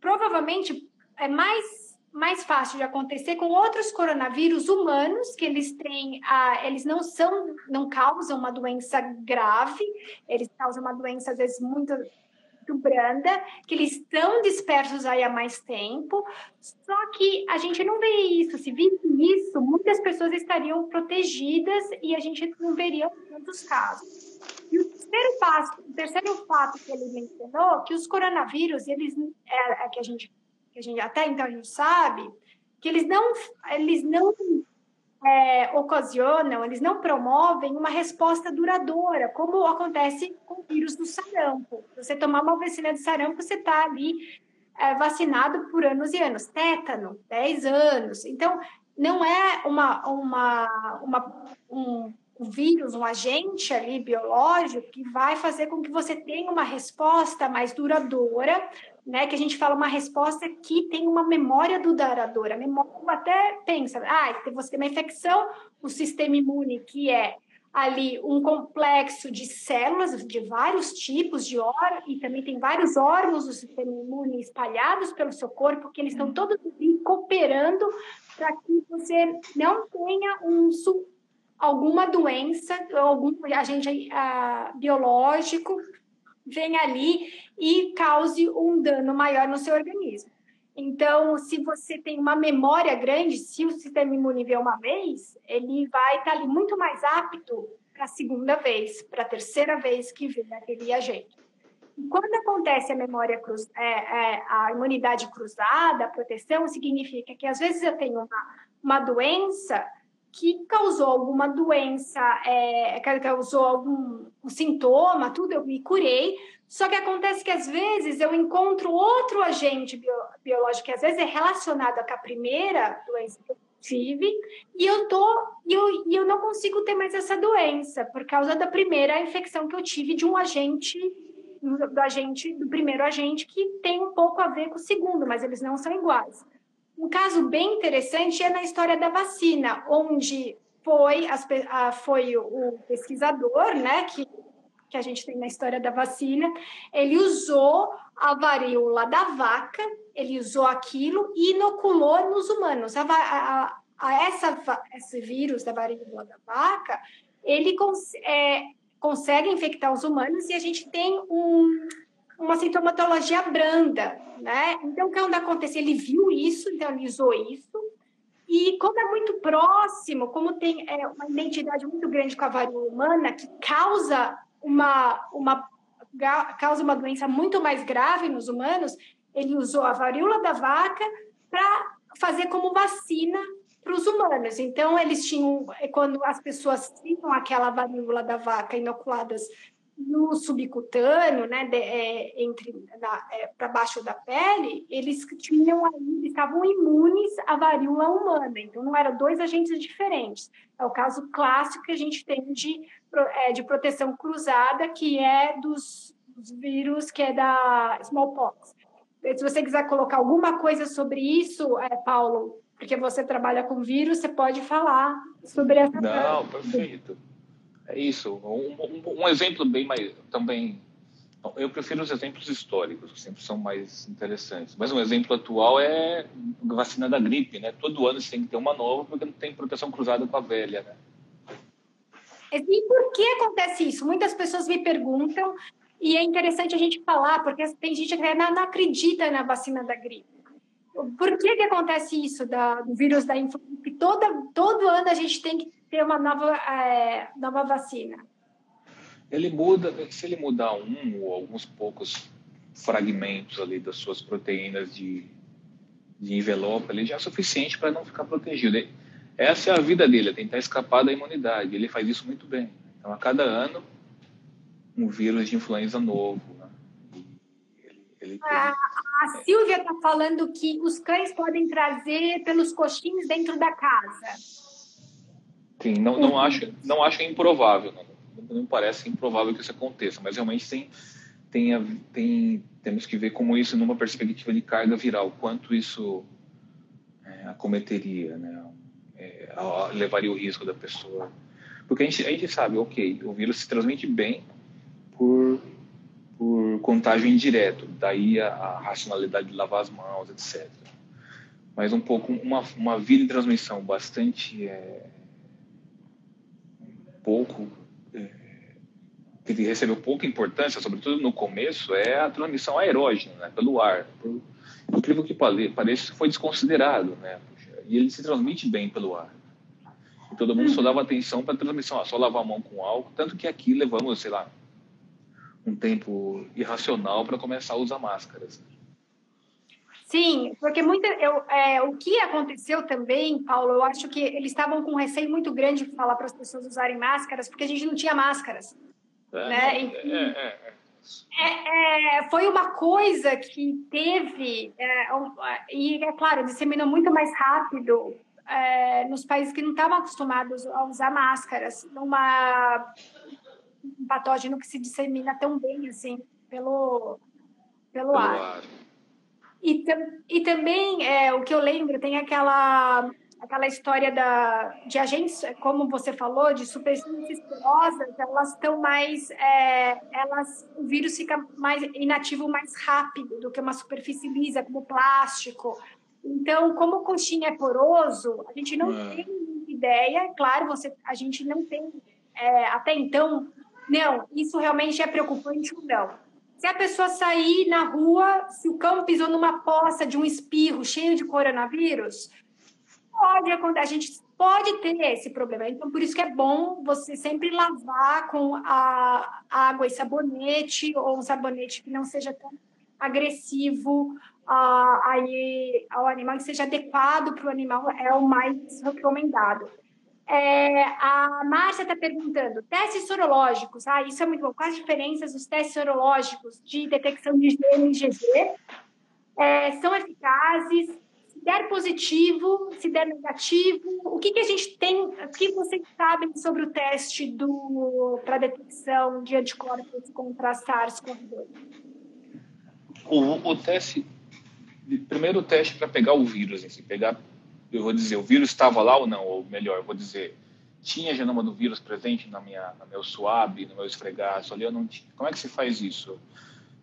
provavelmente é mais mais fácil de acontecer com outros coronavírus humanos, que eles têm, ah, eles não são, não causam uma doença grave, eles causam uma doença às vezes muito, muito branda, que eles estão dispersos aí há mais tempo, só que a gente não vê isso, se visse isso, muitas pessoas estariam protegidas e a gente não veria tantos casos. E o terceiro, passo, o terceiro fato que ele mencionou, que os coronavírus, eles, é, é que a gente que a gente até então a gente sabe, que eles não, eles não é, ocasionam, eles não promovem uma resposta duradoura, como acontece com o vírus do sarampo. Você tomar uma vacina de sarampo, você está ali é, vacinado por anos e anos. Tétano, 10 anos. Então, não é uma, uma, uma, um, um vírus, um agente ali biológico que vai fazer com que você tenha uma resposta mais duradoura né, que a gente fala uma resposta que tem uma memória duradoura. A memória até pensa, ah, você tem uma infecção, o sistema imune, que é ali um complexo de células de vários tipos de órgãos, e também tem vários órgãos do sistema imune espalhados pelo seu corpo, que eles estão todos cooperando para que você não tenha um, alguma doença, algum agente uh, biológico vem ali e cause um dano maior no seu organismo. Então, se você tem uma memória grande, se o sistema imune vê uma vez, ele vai estar ali muito mais apto para a segunda vez, para a terceira vez que vê aquele agente. E quando acontece a memória cruz, é, é, a imunidade cruzada, a proteção, significa que às vezes eu tenho uma, uma doença que causou alguma doença, é, causou algum um sintoma, tudo, eu me curei. Só que acontece que às vezes eu encontro outro agente bio, biológico que às vezes é relacionado com a primeira doença que eu tive e eu tô e eu, e eu não consigo ter mais essa doença por causa da primeira infecção que eu tive de um agente do agente do primeiro agente que tem um pouco a ver com o segundo, mas eles não são iguais. Um caso bem interessante é na história da vacina, onde foi, as, foi o pesquisador, né, que, que a gente tem na história da vacina, ele usou a varíola da vaca, ele usou aquilo e inoculou nos humanos. A, a, a essa, esse vírus da varíola da vaca, ele cons, é, consegue infectar os humanos e a gente tem um, uma sintomatologia branda, né? Então, o que aconteceu? Ele viu isso, então ele usou isso, e como é muito próximo, como tem é, uma identidade muito grande com a varíola humana, que causa uma, uma, causa uma doença muito mais grave nos humanos, ele usou a varíola da vaca para fazer como vacina para os humanos. Então, eles tinham, quando as pessoas tinham aquela varíola da vaca inoculadas no subcutâneo, né, de, é, entre é, para baixo da pele, eles tinham eles estavam imunes à varíola humana. Então não eram dois agentes diferentes. É o caso clássico que a gente tem de, é, de proteção cruzada, que é dos, dos vírus que é da smallpox. Se você quiser colocar alguma coisa sobre isso, é, Paulo, porque você trabalha com vírus, você pode falar sobre essa. Não, perfeito. É isso. Um, um, um, exemplo bem mais também. Eu prefiro os exemplos históricos, que sempre são mais interessantes. Mas um exemplo atual é a vacina da gripe, né? Todo ano você tem que ter uma nova porque não tem proteção cruzada com a velha, né? E por que acontece isso? Muitas pessoas me perguntam e é interessante a gente falar, porque tem gente que não, acredita na vacina da gripe. Por que, que acontece isso da, do vírus da influenza? Toda, todo ano a gente tem que ter uma nova, é, nova vacina? Ele muda, se ele mudar um ou alguns poucos fragmentos ali das suas proteínas de, de envelope, ele já é suficiente para não ficar protegido. Essa é a vida dele, é tentar escapar da imunidade. Ele faz isso muito bem. Então, a cada ano, um vírus de influenza novo. Né? Ele, ele, a, a Silvia está falando que os cães podem trazer pelos coxins dentro da casa. Sim, não, não, acho, não acho improvável, não, não parece improvável que isso aconteça, mas realmente tem, tem, tem, temos que ver como isso, numa perspectiva de carga viral, quanto isso é, acometeria, né? É, levaria o risco da pessoa. Porque a gente, a gente sabe, ok, o vírus se transmite bem por, por contágio indireto, daí a, a racionalidade de lavar as mãos, etc. Mas um pouco, uma, uma via de transmissão bastante é, pouco é, que recebeu pouca importância, sobretudo no começo, é a transmissão aerógena, né, pelo ar. Por, incrível que pareça, foi desconsiderado, né? E ele se transmite bem pelo ar. E todo mundo só dava atenção para a transmissão, ah, só lavar a mão com álcool, tanto que aqui levamos, sei lá, um tempo irracional para começar a usar máscaras. Sim, porque muita, eu, é, o que aconteceu também, Paulo, eu acho que eles estavam com um receio muito grande de falar para as pessoas usarem máscaras, porque a gente não tinha máscaras. É, né? É, é, é, é, foi uma coisa que teve, e é claro, disseminou muito mais rápido nos países que não estavam acostumados a usar máscaras, numa um patógeno que se dissemina tão bem assim pelo, pelo, pelo ar. ar. E, e também, é, o que eu lembro, tem aquela, aquela história da, de agentes, como você falou, de superfícies porosas, elas estão mais, é, elas, o vírus fica mais inativo mais rápido do que uma superfície lisa, como plástico. Então, como o coxinha é poroso, a gente não é. tem ideia, claro, você, a gente não tem, é, até então, não, isso realmente é preocupante ou não se a pessoa sair na rua, se o cão pisou numa poça de um espirro cheio de coronavírus, pode acontecer, a gente pode ter esse problema. Então, por isso que é bom você sempre lavar com a água e sabonete, ou um sabonete que não seja tão agressivo uh, aí ao animal, que seja adequado para o animal, é o mais recomendado. É, a Márcia está perguntando, testes sorológicos, ah, isso é muito bom. Quais as diferenças dos testes sorológicos de detecção de GMGG? É, são eficazes? Se der positivo, se der negativo, o que, que a gente tem, o que vocês sabem sobre o teste para detecção de anticorpos contra SARS-CoV-2? O, o teste, primeiro o teste para pegar o vírus, assim, pegar eu vou dizer, o vírus estava lá ou não, ou melhor, vou dizer, tinha genoma do vírus presente na minha, no meu swab, no meu esfregaço ali, eu não tinha. Como é que se faz isso?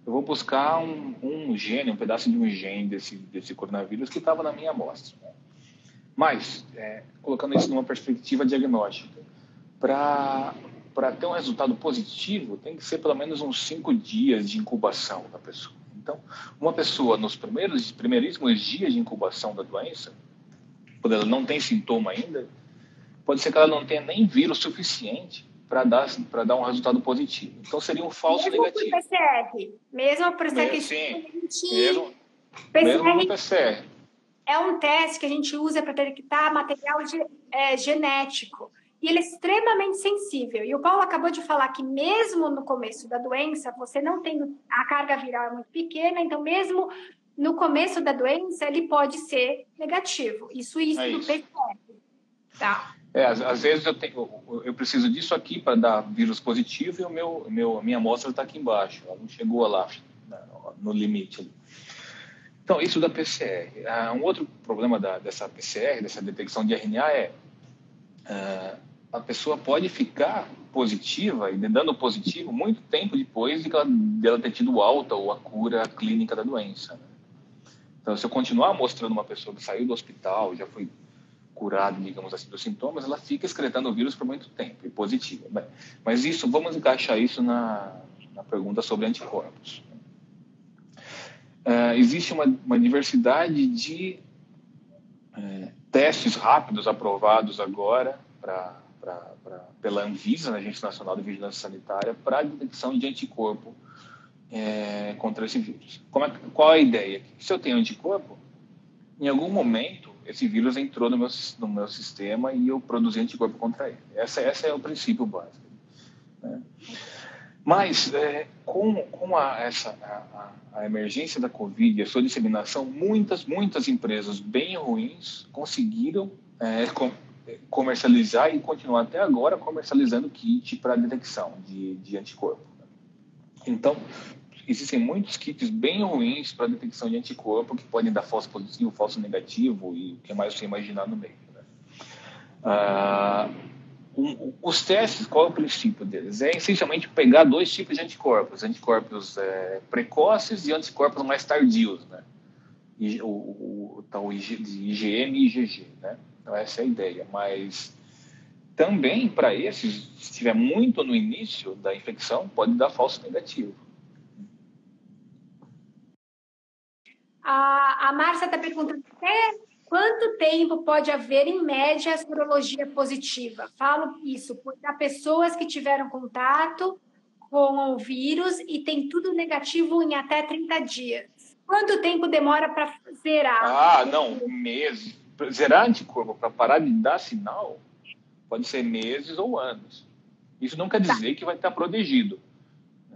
Eu vou buscar um, um gene, um pedaço de um gene desse, desse coronavírus que estava na minha amostra. Né? Mas, é, colocando isso numa perspectiva diagnóstica, para ter um resultado positivo, tem que ser pelo menos uns cinco dias de incubação da pessoa. Então, uma pessoa nos primeiros primeiríssimos dias de incubação da doença, quando ela não tem sintoma ainda, pode ser que ela não tenha nem vírus suficiente para dar dar um resultado positivo. Então seria um falso mesmo negativo. Mesmo PCR, mesmo por mesmo, sim, mesmo, PCR, mesmo PCR. É um teste que a gente usa para detectar material ge, é, genético. E ele é extremamente sensível. E o Paulo acabou de falar que mesmo no começo da doença, você não tem a carga viral é muito pequena, então mesmo no começo da doença, ele pode ser negativo. Isso, isso é do PCR. Tá? É, às, às, vezes eu, tenho, eu preciso disso aqui para dar vírus positivo e o meu, meu, a minha amostra está aqui embaixo. Ela não chegou lá no limite. Então, isso da PCR. Ah, um outro problema da, dessa PCR, dessa detecção de RNA, é ah, a pessoa pode ficar positiva e dando positivo muito tempo depois de ela, de ela ter tido alta ou a cura clínica da doença. Né? Então, se eu continuar mostrando uma pessoa que saiu do hospital, já foi curada, digamos assim, dos sintomas, ela fica excretando o vírus por muito tempo e positiva. Mas isso, vamos encaixar isso na, na pergunta sobre anticorpos. Uh, existe uma, uma, diversidade de uh, testes rápidos aprovados agora pra, pra, pra, pela Anvisa, Agência Nacional de Vigilância Sanitária, para detecção de anticorpo é, contra esse vírus. É, qual a ideia? Se eu tenho anticorpo, em algum momento esse vírus entrou no meu, no meu sistema e eu produzi anticorpo contra ele. Essa, essa é o princípio básico. Né? Mas, é, com, com a, essa, a, a, emergência da Covid e a sua disseminação, muitas, muitas empresas bem ruins conseguiram é, com, comercializar e continuar até agora comercializando kit para detecção de, de anticorpo. Então, existem muitos kits bem ruins para detecção de anticorpo que podem dar falso positivo, falso negativo e o que mais você imaginar no meio. Né? Ah, um, os testes, qual é o princípio deles? É essencialmente pegar dois tipos de anticorpos, anticorpos é, precoces e anticorpos mais tardios, né? o, o, tal IgM e IgG, né? Então essa é a ideia, mas também para esses, se estiver muito no início da infecção, pode dar falso negativo. A, a Márcia está perguntando até quanto tempo pode haver, em média, a sorologia positiva. Falo isso para pessoas que tiveram contato com o vírus e tem tudo negativo em até 30 dias. Quanto tempo demora para zerar? Ah, não, meses. Zerar anticorpo para parar de dar sinal pode ser meses ou anos. Isso não quer tá. dizer tá. que vai estar protegido.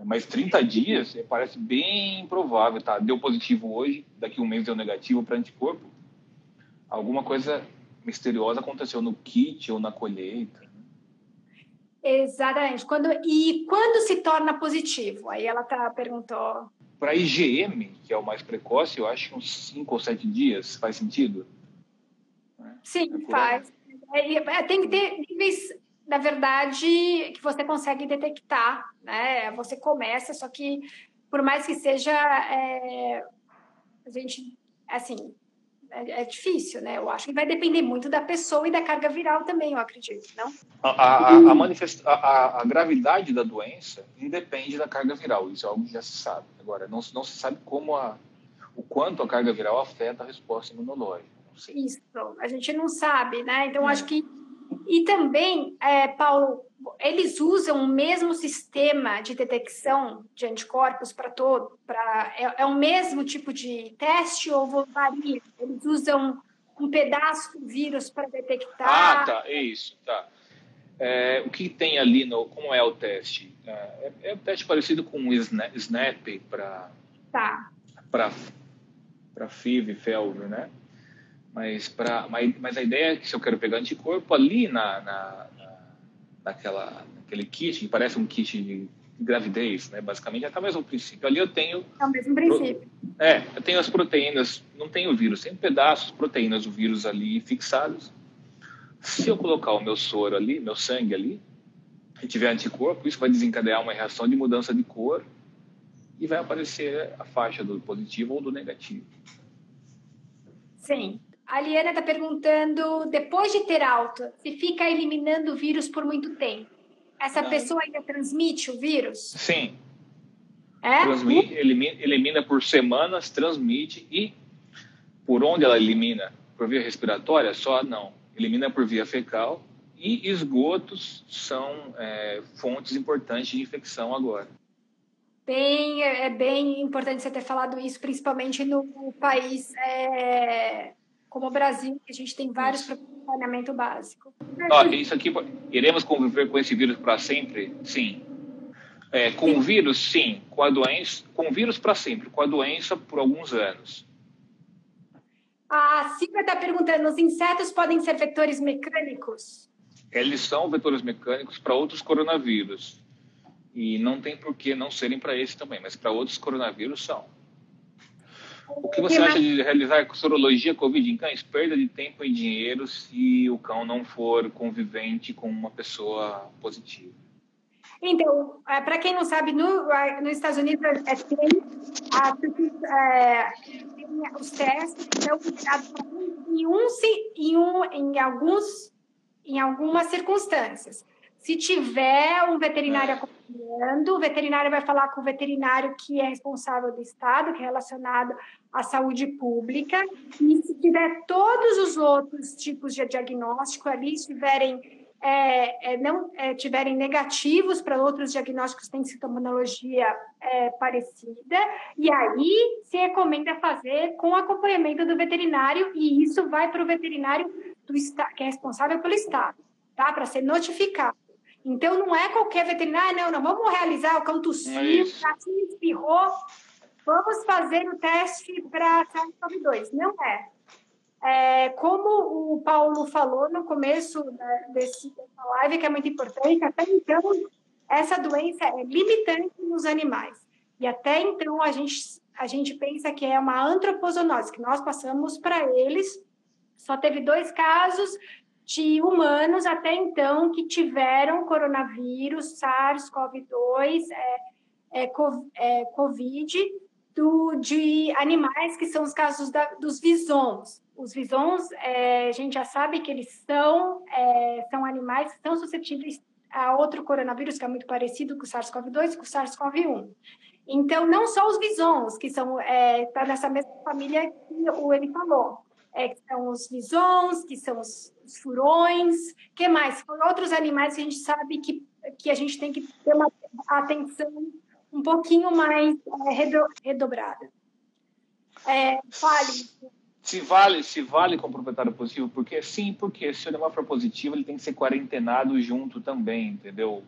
Mas 30 dias parece bem improvável, tá? Deu positivo hoje, daqui a um mês deu negativo para anticorpo. Alguma coisa misteriosa aconteceu no kit ou na colheita. Né? Exatamente. Quando, e quando se torna positivo? Aí ela tá, perguntou. Para IgM, que é o mais precoce, eu acho uns 5 ou 7 dias. Faz sentido? Sim, é faz. É, é, tem que ter níveis, na verdade, que você consegue detectar, né? Você começa, só que por mais que seja, é, a gente, assim, é, é, difícil, né? Eu acho que vai depender muito da pessoa e da carga viral também, eu acredito, não? A, a, a, manifest... a, a gravidade da doença independe da carga viral, isso é algo que já se sabe. Agora, não, não se sabe como a, o quanto a carga viral afeta a resposta imunológica. Isso, a gente não sabe, né? Então, é. acho que. E também, é, Paulo, eles usam o mesmo sistema de detecção de anticorpos para todo? Pra, é, é, o mesmo tipo de teste ou varia? Eles usam um pedaço do vírus para detectar? Ah, tá, é isso, tá. É, o que tem ali, no, como é o teste? É, é um teste parecido com o SNAP para tá. para FIV e FELV, né? Mas, pra, mas, mas a ideia é que se eu quero pegar anticorpo ali na, na, na naquela, naquele kit, que parece um kit de gravidez, né? basicamente, é até o mesmo princípio. Ali eu tenho... É o mesmo princípio. É, eu tenho as proteínas, não tenho o vírus, tem pedaços, proteínas do vírus ali fixados. Se eu colocar o meu soro ali, meu sangue ali, e tiver anticorpo, isso vai desencadear uma reação de mudança de cor e vai aparecer a faixa do positivo ou do negativo. Sim. A Liana está perguntando, depois de ter alta, se fica eliminando o vírus por muito tempo, essa Não. pessoa ainda transmite o vírus? Sim. É? Transmite, elimina, elimina por semanas, transmite e por onde ela elimina? Por via respiratória? Só não. Elimina por via fecal e esgotos são é, fontes importantes de infecção agora. Bem, é bem importante você ter falado isso, principalmente no país é, como o Brasil, que a gente tem vários problemas de saneamento básico. Ó, isso aqui, iremos conviver com esse vírus para sempre? Sim. É, com sim. o vírus, sim. Com a doença, com o vírus para sempre. Com a doença, por alguns anos. A Silvia está perguntando: os insetos podem ser vetores mecânicos? Eles são vetores mecânicos para outros coronavírus. E não tem por que não serem para esse também, mas para outros coronavírus são. O que você acha de realizar sorologia Covid em cães? Perda de tempo e dinheiro se o cão não for convivente com uma pessoa positiva. Então, é, para quem não sabe, no, nos Estados Unidos é, tem, é, tem os testes são liberados em, um, em, um, em, alguns, em algumas circunstâncias. Se tiver um veterinário é. acompanhando, o veterinário vai falar com o veterinário que é responsável do estado, que é relacionado à saúde pública. E se tiver todos os outros tipos de diagnóstico ali, estiverem é, é, não é, tiverem negativos para outros diagnósticos têm sintomatologia é, parecida, e aí se recomenda fazer com acompanhamento do veterinário, e isso vai para o veterinário do, que é responsável pelo Estado, tá? para ser notificado. Então, não é qualquer veterinário, não, não, vamos realizar o cão tossiu, o gatinho espirrou, vamos fazer o teste para SARS-CoV-2. Não é. é. Como o Paulo falou no começo né, desse, dessa live, que é muito importante, até então, essa doença é limitante nos animais. E até então, a gente, a gente pensa que é uma antropozoonose, que nós passamos para eles. Só teve dois casos de humanos até então que tiveram coronavírus, SARS-CoV-2, é, é, é, COVID, do, de animais que são os casos da, dos visons. Os visons, é, a gente já sabe que eles são, é, são animais que são suscetíveis a outro coronavírus que é muito parecido com o SARS-CoV-2 e com o SARS-CoV-1. Então, não só os visons, que são é, tá nessa mesma família que o ele falou, é, que são os visons, que são os, os furões, que mais? Outros animais que a gente sabe que, que a gente tem que ter uma atenção um pouquinho mais é, redobrada. É, fale. Se vale, se vale com o proprietário positivo, porque sim, porque se o animal for positivo, ele tem que ser quarentenado junto também, entendeu?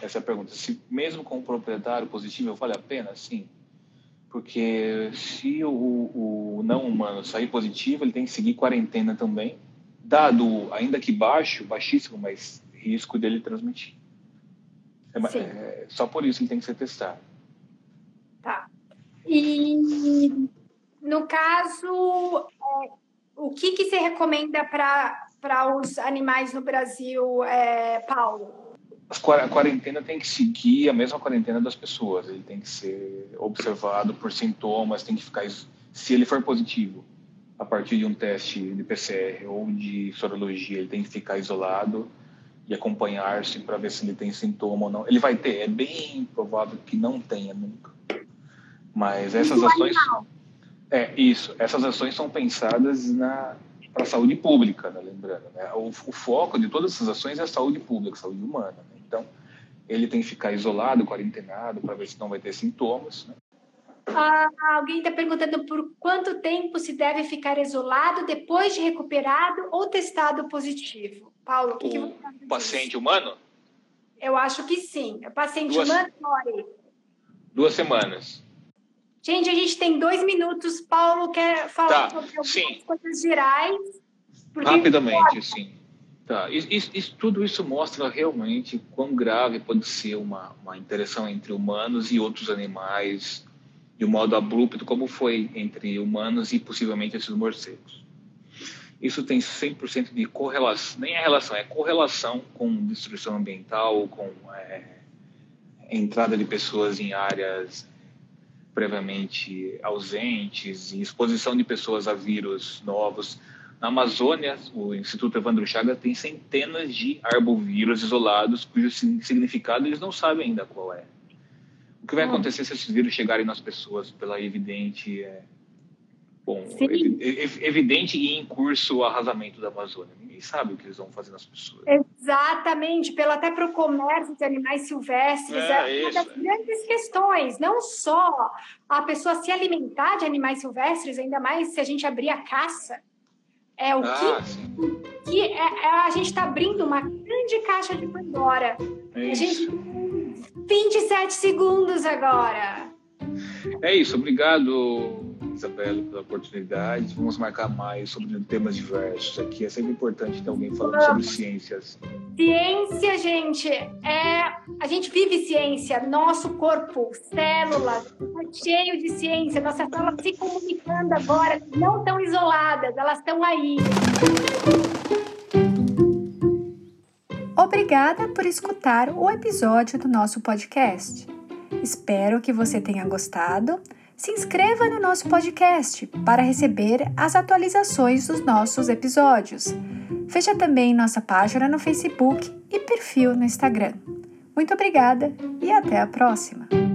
Essa é a pergunta. Se mesmo com o proprietário positivo, vale a pena? Sim. Porque se o, o não humano sair positivo, ele tem que seguir quarentena também, dado, ainda que baixo, baixíssimo, mas risco dele transmitir. É, é, só por isso ele tem que ser testado. Tá. E no caso, é, o que, que você recomenda para os animais no Brasil, é, Paulo? A quarentena tem que seguir a mesma quarentena das pessoas. Ele tem que ser observado por sintomas, tem que ficar. Se ele for positivo, a partir de um teste de PCR ou de sorologia, ele tem que ficar isolado e acompanhar-se para ver se ele tem sintoma ou não. Ele vai ter, é bem provável que não tenha nunca. Mas essas ações. É, isso. Essas ações são pensadas na para a saúde pública, né, lembrando. Né? O, o, foco de todas essas ações é a saúde pública, a saúde humana. Né? Então, ele tem que ficar isolado, quarentenado, para ver se não vai ter sintomas. Né? Ah, alguém está perguntando por quanto tempo se deve ficar isolado depois de recuperado ou testado positivo. Paulo, o que, que você O paciente humano? Eu acho que sim. O paciente Duas... humano, morre. Duas semanas. Gente, a gente tem dois minutos. Paulo quer falar tá, sobre algumas sim. coisas gerais. Rapidamente, sim. Tá. Isso, isso, tudo isso mostra realmente quão grave pode ser uma, uma interação entre humanos e outros animais de um modo abrupto, como foi entre humanos e possivelmente esses morcegos isso tem 100% de correlação, nem é relação, é correlação com destruição ambiental, com é, entrada de pessoas em áreas previamente ausentes e exposição de pessoas a vírus novos. Na Amazônia, o Instituto Evandro Chagas tem centenas de arbovírus isolados cujo significado eles não sabem ainda qual é. O que vai acontecer se esses vírus chegarem nas pessoas pela evidente é, Bom, evidente e em curso o arrasamento da Amazônia. Ninguém sabe o que eles vão fazer nas pessoas. Exatamente, pelo até para o comércio de animais silvestres. É, é uma das grandes questões. Não só a pessoa se alimentar de animais silvestres, ainda mais se a gente abrir a caça. É o ah, que, que é, é, a gente está abrindo uma grande caixa de Pandora. É a gente 27 segundos agora. É isso, obrigado Isabela, pela oportunidade. Vamos marcar mais sobre temas diversos aqui. É sempre importante ter alguém falando sobre ciências. Ciência, gente, é a gente vive ciência. Nosso corpo, células, está cheio de ciência. Nossas células se comunicando agora, não estão isoladas, elas estão aí. Obrigada por escutar o episódio do nosso podcast. Espero que você tenha gostado se inscreva no nosso podcast para receber as atualizações dos nossos episódios. Veja também nossa página no Facebook e perfil no Instagram. Muito obrigada e até a próxima!